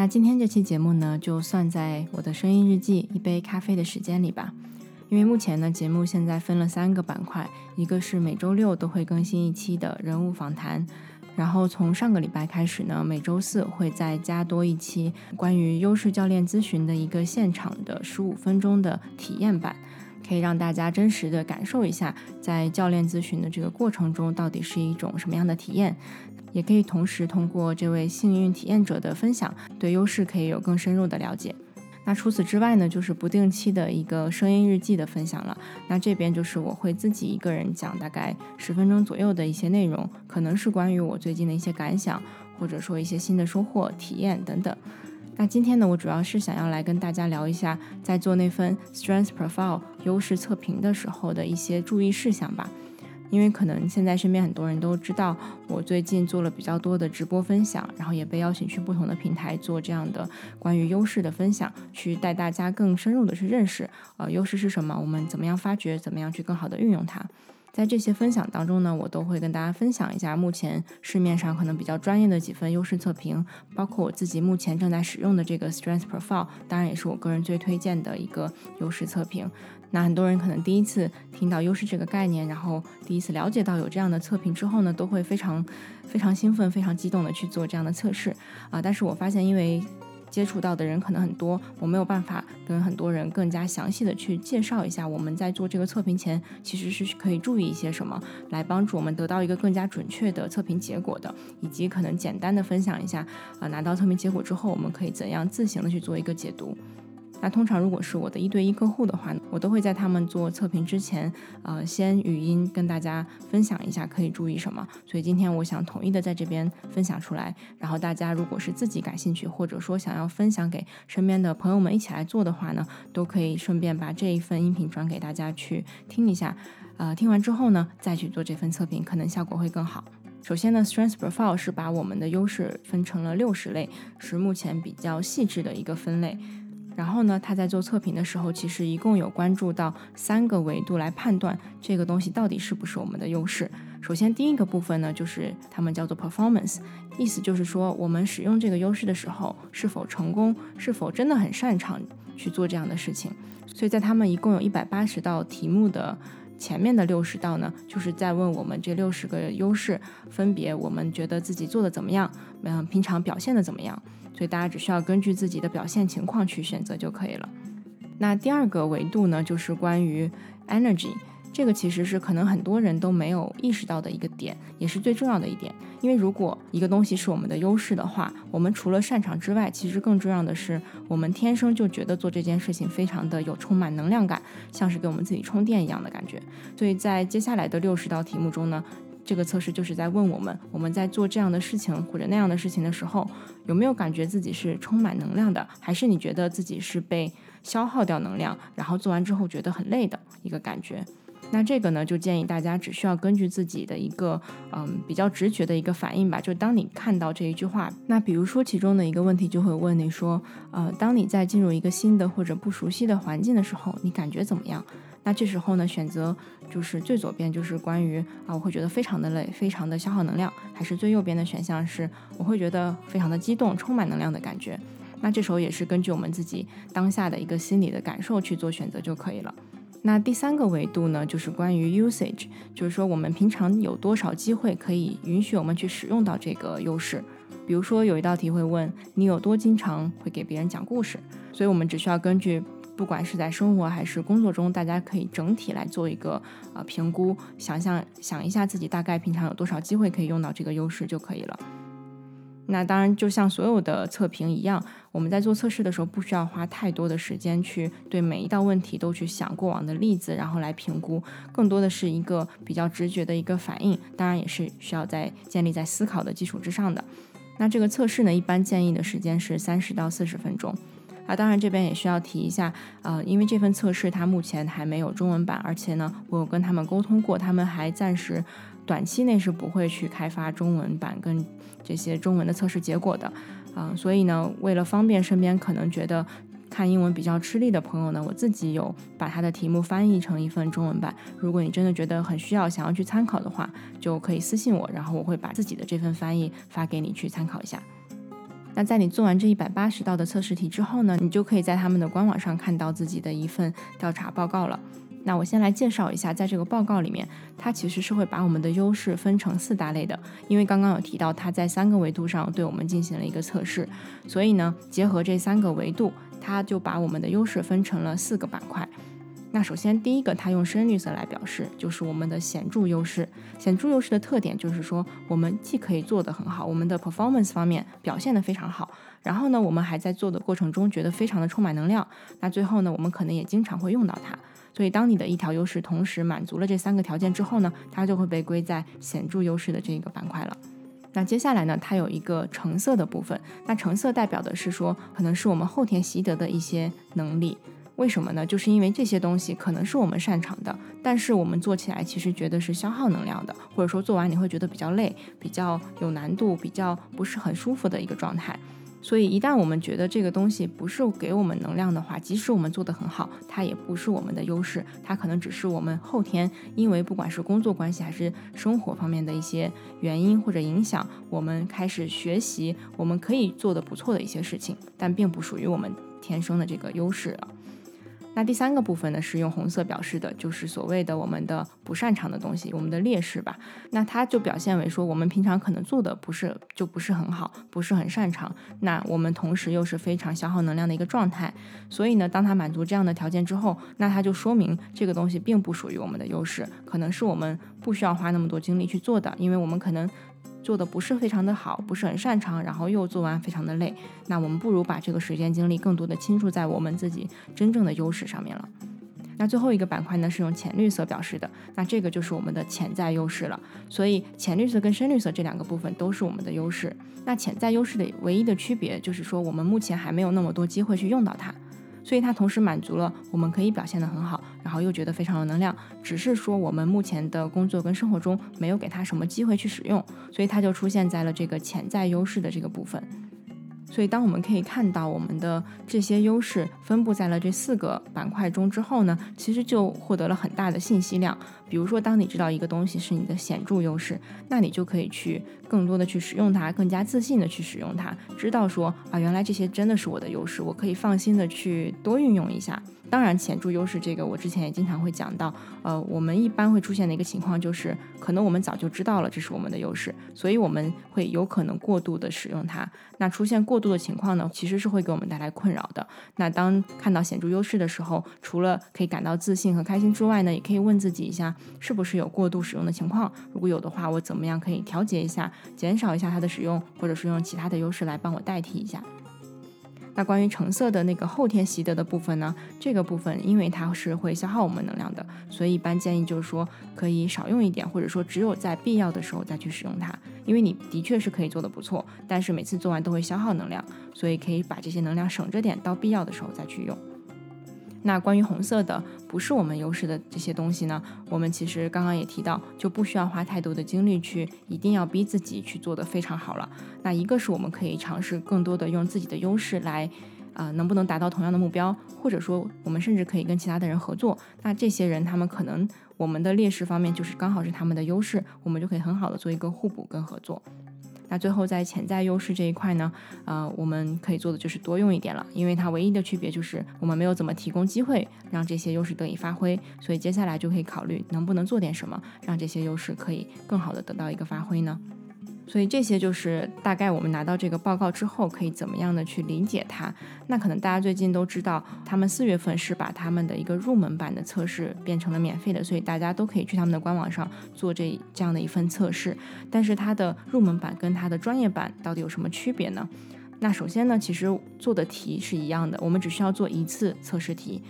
那今天这期节目呢，就算在我的声音日记一杯咖啡的时间里吧。因为目前呢，节目现在分了三个板块，一个是每周六都会更新一期的人物访谈，然后从上个礼拜开始呢，每周四会再加多一期关于优势教练咨询的一个现场的十五分钟的体验版，可以让大家真实的感受一下在教练咨询的这个过程中到底是一种什么样的体验。也可以同时通过这位幸运体验者的分享，对优势可以有更深入的了解。那除此之外呢，就是不定期的一个声音日记的分享了。那这边就是我会自己一个人讲，大概十分钟左右的一些内容，可能是关于我最近的一些感想，或者说一些新的收获、体验等等。那今天呢，我主要是想要来跟大家聊一下，在做那份 Strength Profile 优势测评的时候的一些注意事项吧。因为可能现在身边很多人都知道，我最近做了比较多的直播分享，然后也被邀请去不同的平台做这样的关于优势的分享，去带大家更深入的去认识，呃，优势是什么，我们怎么样发掘，怎么样去更好的运用它。在这些分享当中呢，我都会跟大家分享一下目前市面上可能比较专业的几份优势测评，包括我自己目前正在使用的这个 Strength Profile，当然也是我个人最推荐的一个优势测评。那很多人可能第一次听到优势这个概念，然后第一次了解到有这样的测评之后呢，都会非常非常兴奋、非常激动的去做这样的测试啊。但是我发现，因为接触到的人可能很多，我没有办法跟很多人更加详细的去介绍一下我们在做这个测评前其实是可以注意一些什么，来帮助我们得到一个更加准确的测评结果的，以及可能简单的分享一下啊，拿到测评结果之后，我们可以怎样自行的去做一个解读。那通常如果是我的一对一客户的话呢，我都会在他们做测评之前，呃，先语音跟大家分享一下可以注意什么。所以今天我想统一的在这边分享出来，然后大家如果是自己感兴趣，或者说想要分享给身边的朋友们一起来做的话呢，都可以顺便把这一份音频转给大家去听一下。呃，听完之后呢，再去做这份测评，可能效果会更好。首先呢，Strength Profile 是把我们的优势分成了六十类，是目前比较细致的一个分类。然后呢，他在做测评的时候，其实一共有关注到三个维度来判断这个东西到底是不是我们的优势。首先，第一个部分呢，就是他们叫做 performance，意思就是说我们使用这个优势的时候是否成功，是否真的很擅长去做这样的事情。所以在他们一共有一百八十道题目的前面的六十道呢，就是在问我们这六十个优势分别我们觉得自己做的怎么样，嗯，平常表现的怎么样。所以大家只需要根据自己的表现情况去选择就可以了。那第二个维度呢，就是关于 energy，这个其实是可能很多人都没有意识到的一个点，也是最重要的一点。因为如果一个东西是我们的优势的话，我们除了擅长之外，其实更重要的是我们天生就觉得做这件事情非常的有充满能量感，像是给我们自己充电一样的感觉。所以在接下来的六十道题目中呢。这个测试就是在问我们，我们在做这样的事情或者那样的事情的时候，有没有感觉自己是充满能量的，还是你觉得自己是被消耗掉能量，然后做完之后觉得很累的一个感觉？那这个呢，就建议大家只需要根据自己的一个嗯比较直觉的一个反应吧。就当你看到这一句话，那比如说其中的一个问题就会问你说，呃，当你在进入一个新的或者不熟悉的环境的时候，你感觉怎么样？那这时候呢，选择就是最左边就是关于啊，我会觉得非常的累，非常的消耗能量，还是最右边的选项是我会觉得非常的激动，充满能量的感觉。那这时候也是根据我们自己当下的一个心理的感受去做选择就可以了。那第三个维度呢，就是关于 usage，就是说我们平常有多少机会可以允许我们去使用到这个优势。比如说有一道题会问你有多经常会给别人讲故事，所以我们只需要根据。不管是在生活还是工作中，大家可以整体来做一个呃评估，想象想一下自己大概平常有多少机会可以用到这个优势就可以了。那当然，就像所有的测评一样，我们在做测试的时候不需要花太多的时间去对每一道问题都去想过往的例子，然后来评估，更多的是一个比较直觉的一个反应。当然，也是需要在建立在思考的基础之上的。那这个测试呢，一般建议的时间是三十到四十分钟。啊，当然这边也需要提一下，呃，因为这份测试它目前还没有中文版，而且呢，我有跟他们沟通过，他们还暂时短期内是不会去开发中文版跟这些中文的测试结果的，啊，所以呢，为了方便身边可能觉得看英文比较吃力的朋友呢，我自己有把它的题目翻译成一份中文版，如果你真的觉得很需要，想要去参考的话，就可以私信我，然后我会把自己的这份翻译发给你去参考一下。那在你做完这一百八十道的测试题之后呢，你就可以在他们的官网上看到自己的一份调查报告了。那我先来介绍一下，在这个报告里面，它其实是会把我们的优势分成四大类的，因为刚刚有提到它在三个维度上对我们进行了一个测试，所以呢，结合这三个维度，它就把我们的优势分成了四个板块。那首先第一个，它用深绿色来表示，就是我们的显著优势。显著优势的特点就是说，我们既可以做得很好，我们的 performance 方面表现得非常好，然后呢，我们还在做的过程中觉得非常的充满能量。那最后呢，我们可能也经常会用到它。所以，当你的一条优势同时满足了这三个条件之后呢，它就会被归在显著优势的这个板块了。那接下来呢，它有一个橙色的部分。那橙色代表的是说，可能是我们后天习得的一些能力。为什么呢？就是因为这些东西可能是我们擅长的，但是我们做起来其实觉得是消耗能量的，或者说做完你会觉得比较累、比较有难度、比较不是很舒服的一个状态。所以，一旦我们觉得这个东西不是给我们能量的话，即使我们做得很好，它也不是我们的优势，它可能只是我们后天因为不管是工作关系还是生活方面的一些原因或者影响，我们开始学习我们可以做的不错的一些事情，但并不属于我们天生的这个优势了。那第三个部分呢，是用红色表示的，就是所谓的我们的不擅长的东西，我们的劣势吧。那它就表现为说，我们平常可能做的不是就不是很好，不是很擅长。那我们同时又是非常消耗能量的一个状态。所以呢，当它满足这样的条件之后，那它就说明这个东西并不属于我们的优势，可能是我们不需要花那么多精力去做的，因为我们可能。做的不是非常的好，不是很擅长，然后又做完非常的累，那我们不如把这个时间精力更多的倾注在我们自己真正的优势上面了。那最后一个板块呢是用浅绿色表示的，那这个就是我们的潜在优势了。所以浅绿色跟深绿色这两个部分都是我们的优势。那潜在优势的唯一的区别就是说我们目前还没有那么多机会去用到它。所以它同时满足了我们可以表现得很好，然后又觉得非常有能量，只是说我们目前的工作跟生活中没有给它什么机会去使用，所以它就出现在了这个潜在优势的这个部分。所以，当我们可以看到我们的这些优势分布在了这四个板块中之后呢，其实就获得了很大的信息量。比如说，当你知道一个东西是你的显著优势，那你就可以去更多的去使用它，更加自信的去使用它，知道说啊，原来这些真的是我的优势，我可以放心的去多运用一下。当然，显著优势这个我之前也经常会讲到，呃，我们一般会出现的一个情况就是，可能我们早就知道了这是我们的优势，所以我们会有可能过度的使用它。那出现过度的情况呢，其实是会给我们带来困扰的。那当看到显著优势的时候，除了可以感到自信和开心之外呢，也可以问自己一下，是不是有过度使用的情况？如果有的话，我怎么样可以调节一下，减少一下它的使用，或者是用其他的优势来帮我代替一下？那关于橙色的那个后天习得的部分呢？这个部分因为它是会消耗我们能量的，所以一般建议就是说可以少用一点，或者说只有在必要的时候再去使用它。因为你的确是可以做的不错，但是每次做完都会消耗能量，所以可以把这些能量省着点，到必要的时候再去用。那关于红色的不是我们优势的这些东西呢？我们其实刚刚也提到，就不需要花太多的精力去一定要逼自己去做得非常好了。那一个是我们可以尝试更多的用自己的优势来，啊，能不能达到同样的目标？或者说，我们甚至可以跟其他的人合作。那这些人他们可能我们的劣势方面就是刚好是他们的优势，我们就可以很好的做一个互补跟合作。那最后在潜在优势这一块呢，呃，我们可以做的就是多用一点了，因为它唯一的区别就是我们没有怎么提供机会让这些优势得以发挥，所以接下来就可以考虑能不能做点什么，让这些优势可以更好的得到一个发挥呢？所以这些就是大概我们拿到这个报告之后可以怎么样的去理解它。那可能大家最近都知道，他们四月份是把他们的一个入门版的测试变成了免费的，所以大家都可以去他们的官网上做这这样的一份测试。但是它的入门版跟它的专业版到底有什么区别呢？那首先呢，其实做的题是一样的，我们只需要做一次测试题。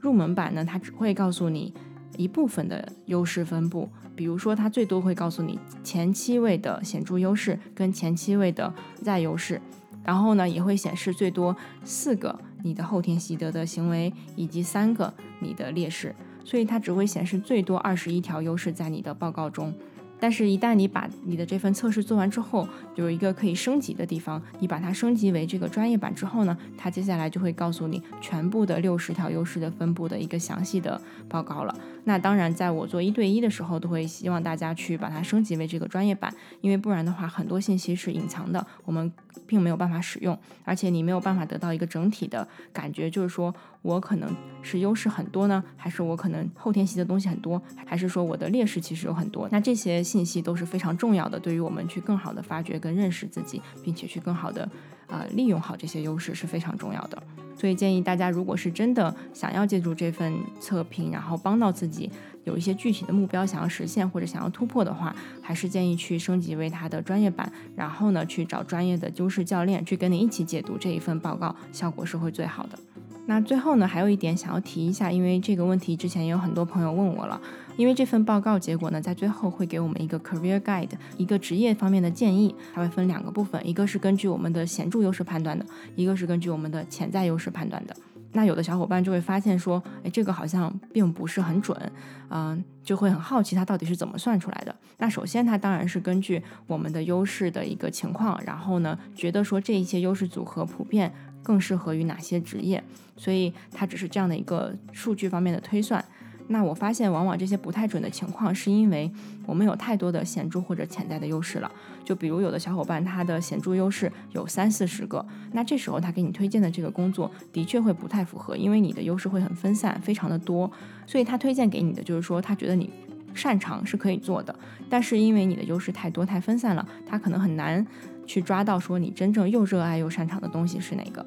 入门版呢，它只会告诉你。一部分的优势分布，比如说它最多会告诉你前七位的显著优势跟前七位的在优势，然后呢也会显示最多四个你的后天习得的行为以及三个你的劣势，所以它只会显示最多二十一条优势在你的报告中。但是，一旦你把你的这份测试做完之后，有一个可以升级的地方，你把它升级为这个专业版之后呢，它接下来就会告诉你全部的六十条优势的分布的一个详细的报告了。那当然，在我做一对一的时候，都会希望大家去把它升级为这个专业版，因为不然的话，很多信息是隐藏的，我们并没有办法使用，而且你没有办法得到一个整体的感觉，就是说我可能是优势很多呢，还是我可能后天习的东西很多，还是说我的劣势其实有很多？那这些。信息都是非常重要的，对于我们去更好的发掘跟认识自己，并且去更好的呃利用好这些优势是非常重要的。所以建议大家，如果是真的想要借助这份测评，然后帮到自己有一些具体的目标想要实现或者想要突破的话，还是建议去升级为它的专业版，然后呢去找专业的优势教练去跟你一起解读这一份报告，效果是会最好的。那最后呢，还有一点想要提一下，因为这个问题之前也有很多朋友问我了。因为这份报告结果呢，在最后会给我们一个 career guide，一个职业方面的建议，它会分两个部分，一个是根据我们的显著优势判断的，一个是根据我们的潜在优势判断的。那有的小伙伴就会发现说，哎，这个好像并不是很准，嗯，就会很好奇它到底是怎么算出来的。那首先，它当然是根据我们的优势的一个情况，然后呢，觉得说这一些优势组合普遍更适合于哪些职业，所以它只是这样的一个数据方面的推算。那我发现，往往这些不太准的情况，是因为我们有太多的显著或者潜在的优势了。就比如有的小伙伴，他的显著优势有三四十个，那这时候他给你推荐的这个工作，的确会不太符合，因为你的优势会很分散，非常的多。所以他推荐给你的，就是说他觉得你擅长是可以做的，但是因为你的优势太多太分散了，他可能很难去抓到说你真正又热爱又擅长的东西是哪个。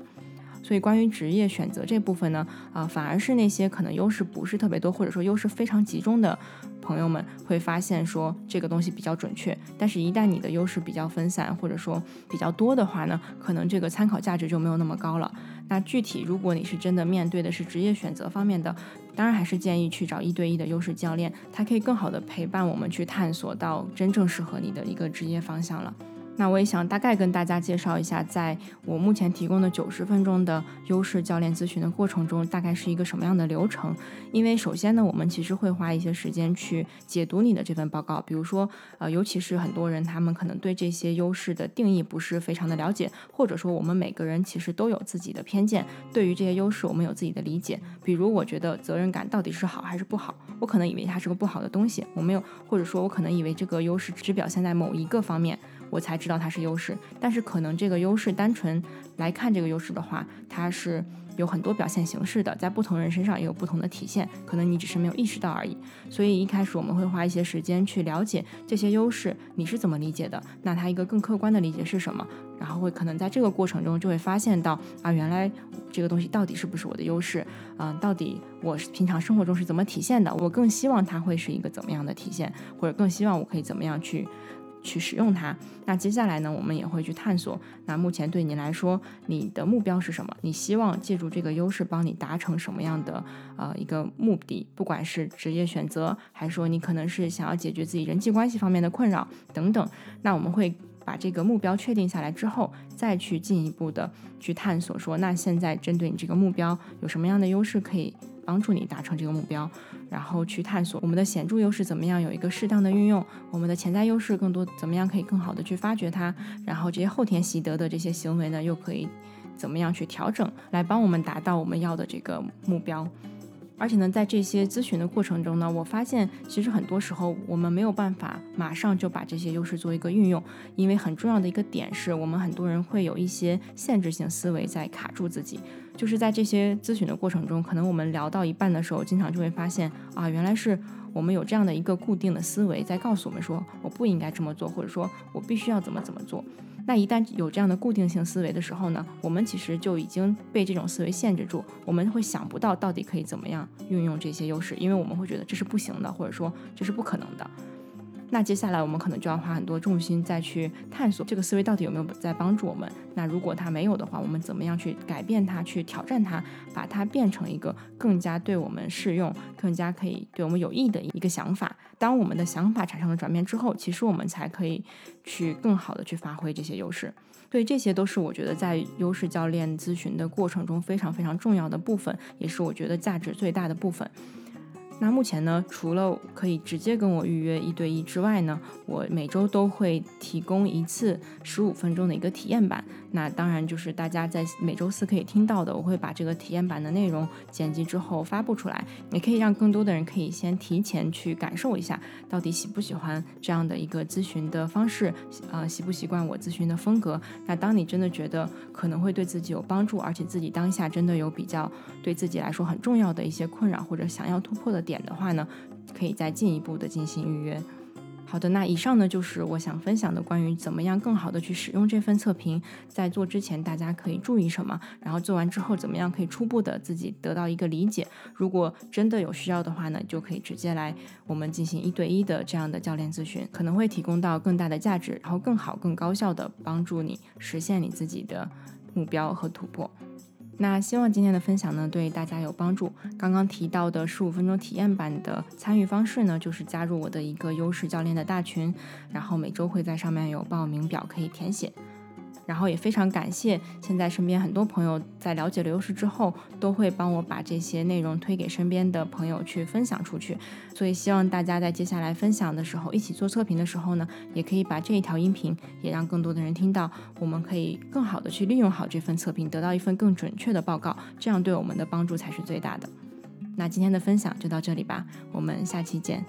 所以，关于职业选择这部分呢，啊，反而是那些可能优势不是特别多，或者说优势非常集中的朋友们，会发现说这个东西比较准确。但是，一旦你的优势比较分散，或者说比较多的话呢，可能这个参考价值就没有那么高了。那具体，如果你是真的面对的是职业选择方面的，当然还是建议去找一对一的优势教练，他可以更好的陪伴我们去探索到真正适合你的一个职业方向了。那我也想大概跟大家介绍一下，在我目前提供的九十分钟的优势教练咨询的过程中，大概是一个什么样的流程。因为首先呢，我们其实会花一些时间去解读你的这份报告，比如说，呃，尤其是很多人他们可能对这些优势的定义不是非常的了解，或者说我们每个人其实都有自己的偏见，对于这些优势我们有自己的理解。比如，我觉得责任感到底是好还是不好，我可能以为它是个不好的东西，我没有，或者说我可能以为这个优势只表现在某一个方面。我才知道它是优势，但是可能这个优势单纯来看这个优势的话，它是有很多表现形式的，在不同人身上也有不同的体现，可能你只是没有意识到而已。所以一开始我们会花一些时间去了解这些优势，你是怎么理解的？那它一个更客观的理解是什么？然后会可能在这个过程中就会发现到啊，原来这个东西到底是不是我的优势？嗯，到底我平常生活中是怎么体现的？我更希望它会是一个怎么样的体现，或者更希望我可以怎么样去？去使用它。那接下来呢，我们也会去探索。那目前对你来说，你的目标是什么？你希望借助这个优势帮你达成什么样的呃一个目的？不管是职业选择，还是说你可能是想要解决自己人际关系方面的困扰等等。那我们会把这个目标确定下来之后，再去进一步的去探索，说那现在针对你这个目标有什么样的优势可以？帮助你达成这个目标，然后去探索我们的显著优势怎么样有一个适当的运用，我们的潜在优势更多怎么样可以更好的去发掘它，然后这些后天习得的这些行为呢，又可以怎么样去调整，来帮我们达到我们要的这个目标。而且呢，在这些咨询的过程中呢，我发现其实很多时候我们没有办法马上就把这些优势做一个运用，因为很重要的一个点是我们很多人会有一些限制性思维在卡住自己。就是在这些咨询的过程中，可能我们聊到一半的时候，经常就会发现啊，原来是我们有这样的一个固定的思维在告诉我们说，我不应该这么做，或者说我必须要怎么怎么做。那一旦有这样的固定性思维的时候呢，我们其实就已经被这种思维限制住，我们会想不到到底可以怎么样运用这些优势，因为我们会觉得这是不行的，或者说这是不可能的。那接下来我们可能就要花很多重心再去探索这个思维到底有没有在帮助我们。那如果它没有的话，我们怎么样去改变它，去挑战它，把它变成一个更加对我们适用、更加可以对我们有益的一个想法？当我们的想法产生了转变之后，其实我们才可以去更好的去发挥这些优势。所以这些都是我觉得在优势教练咨询的过程中非常非常重要的部分，也是我觉得价值最大的部分。那目前呢，除了可以直接跟我预约一对一之外呢，我每周都会提供一次十五分钟的一个体验版。那当然就是大家在每周四可以听到的，我会把这个体验版的内容剪辑之后发布出来，也可以让更多的人可以先提前去感受一下，到底喜不喜欢这样的一个咨询的方式，呃，习不习惯我咨询的风格。那当你真的觉得可能会对自己有帮助，而且自己当下真的有比较对自己来说很重要的一些困扰或者想要突破的。点的话呢，可以再进一步的进行预约。好的，那以上呢就是我想分享的关于怎么样更好的去使用这份测评，在做之前大家可以注意什么，然后做完之后怎么样可以初步的自己得到一个理解。如果真的有需要的话呢，就可以直接来我们进行一对一的这样的教练咨询，可能会提供到更大的价值，然后更好、更高效的帮助你实现你自己的目标和突破。那希望今天的分享呢对大家有帮助。刚刚提到的十五分钟体验版的参与方式呢，就是加入我的一个优势教练的大群，然后每周会在上面有报名表可以填写。然后也非常感谢，现在身边很多朋友在了解了优势之后，都会帮我把这些内容推给身边的朋友去分享出去。所以希望大家在接下来分享的时候，一起做测评的时候呢，也可以把这一条音频也让更多的人听到，我们可以更好的去利用好这份测评，得到一份更准确的报告，这样对我们的帮助才是最大的。那今天的分享就到这里吧，我们下期见。